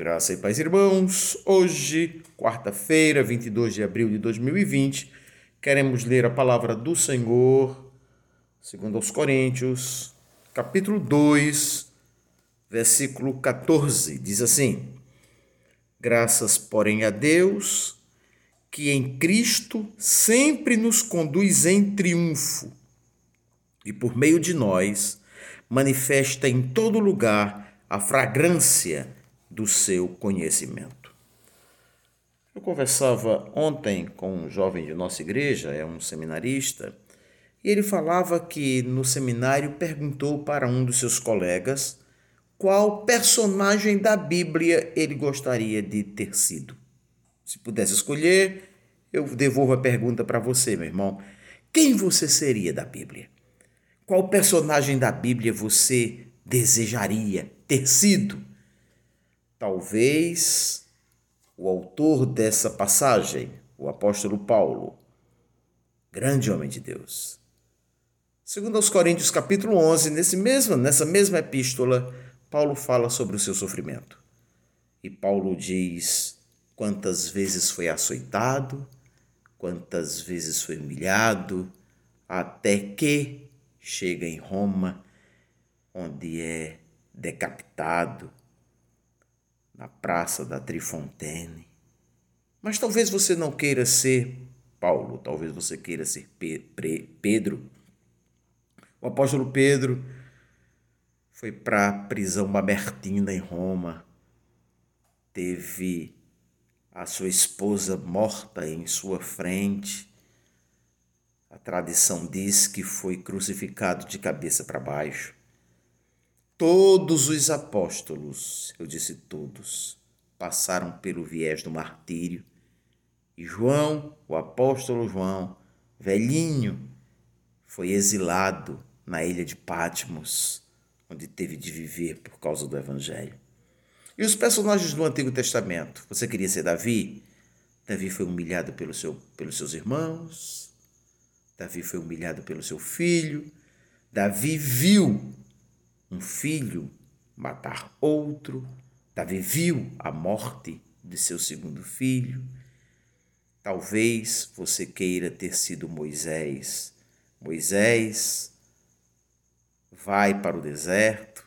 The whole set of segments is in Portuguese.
Graça e paz, irmãos. Hoje, quarta-feira, 22 de abril de 2020, queremos ler a palavra do Senhor, segundo aos Coríntios, capítulo 2, versículo 14. Diz assim: Graças, porém, a Deus, que em Cristo sempre nos conduz em triunfo e por meio de nós manifesta em todo lugar a fragrância do seu conhecimento. Eu conversava ontem com um jovem de nossa igreja, é um seminarista, e ele falava que no seminário perguntou para um dos seus colegas qual personagem da Bíblia ele gostaria de ter sido. Se pudesse escolher, eu devolvo a pergunta para você, meu irmão. Quem você seria da Bíblia? Qual personagem da Bíblia você desejaria ter sido? Talvez o autor dessa passagem, o apóstolo Paulo, grande homem de Deus. Segundo aos Coríntios capítulo 11, nesse mesmo, nessa mesma epístola, Paulo fala sobre o seu sofrimento. E Paulo diz quantas vezes foi açoitado, quantas vezes foi humilhado, até que chega em Roma, onde é decapitado, na praça da Trifontaine. Mas talvez você não queira ser Paulo, talvez você queira ser Pedro. O apóstolo Pedro foi para a prisão Mamertina em Roma, teve a sua esposa morta em sua frente. A tradição diz que foi crucificado de cabeça para baixo. Todos os apóstolos, eu disse todos, passaram pelo viés do martírio. E João, o apóstolo João, velhinho, foi exilado na ilha de Patmos, onde teve de viver por causa do evangelho. E os personagens do Antigo Testamento? Você queria ser Davi? Davi foi humilhado pelo seu, pelos seus irmãos. Davi foi humilhado pelo seu filho. Davi viu um filho matar outro. Davi viu a morte de seu segundo filho. Talvez você queira ter sido Moisés. Moisés vai para o deserto,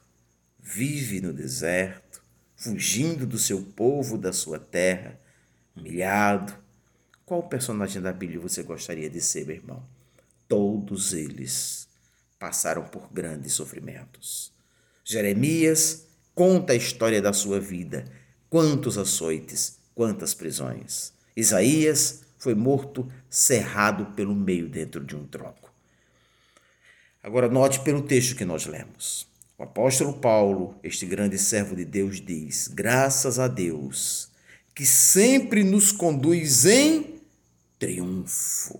vive no deserto, fugindo do seu povo, da sua terra, humilhado. Qual personagem da Bíblia você gostaria de ser, meu irmão? Todos eles passaram por grandes sofrimentos. Jeremias conta a história da sua vida, quantos açoites, quantas prisões. Isaías foi morto cerrado pelo meio dentro de um tronco. Agora note pelo texto que nós lemos. O apóstolo Paulo, este grande servo de Deus, diz: Graças a Deus, que sempre nos conduz em triunfo.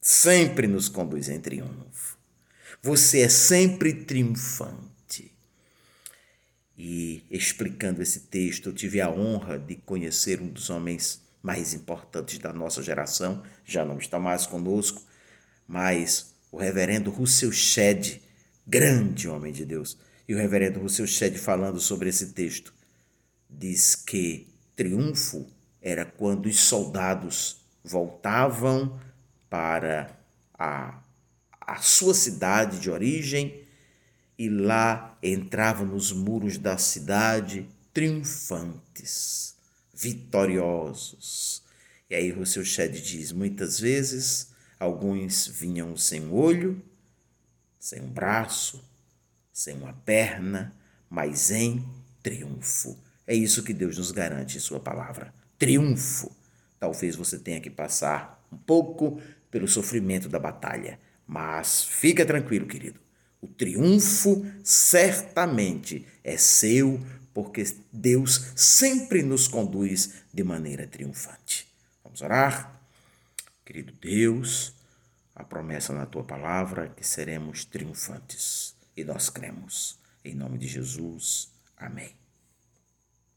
Sempre nos conduz em triunfo. Você é sempre triunfante. E explicando esse texto, eu tive a honra de conhecer um dos homens mais importantes da nossa geração, já não está mais conosco, mas o reverendo Russell Shedd, grande homem de Deus. E o reverendo Russell Shedd falando sobre esse texto, diz que triunfo era quando os soldados voltavam para a, a sua cidade de origem e lá entravam nos muros da cidade triunfantes, vitoriosos. E aí Rousseau Shedd diz: muitas vezes alguns vinham sem olho, sem um braço, sem uma perna, mas em triunfo. É isso que Deus nos garante em Sua palavra: triunfo. Talvez você tenha que passar um pouco pelo sofrimento da batalha. Mas fica tranquilo, querido. O triunfo certamente é seu, porque Deus sempre nos conduz de maneira triunfante. Vamos orar? Querido Deus, a promessa na tua palavra é que seremos triunfantes. E nós cremos. Em nome de Jesus. Amém.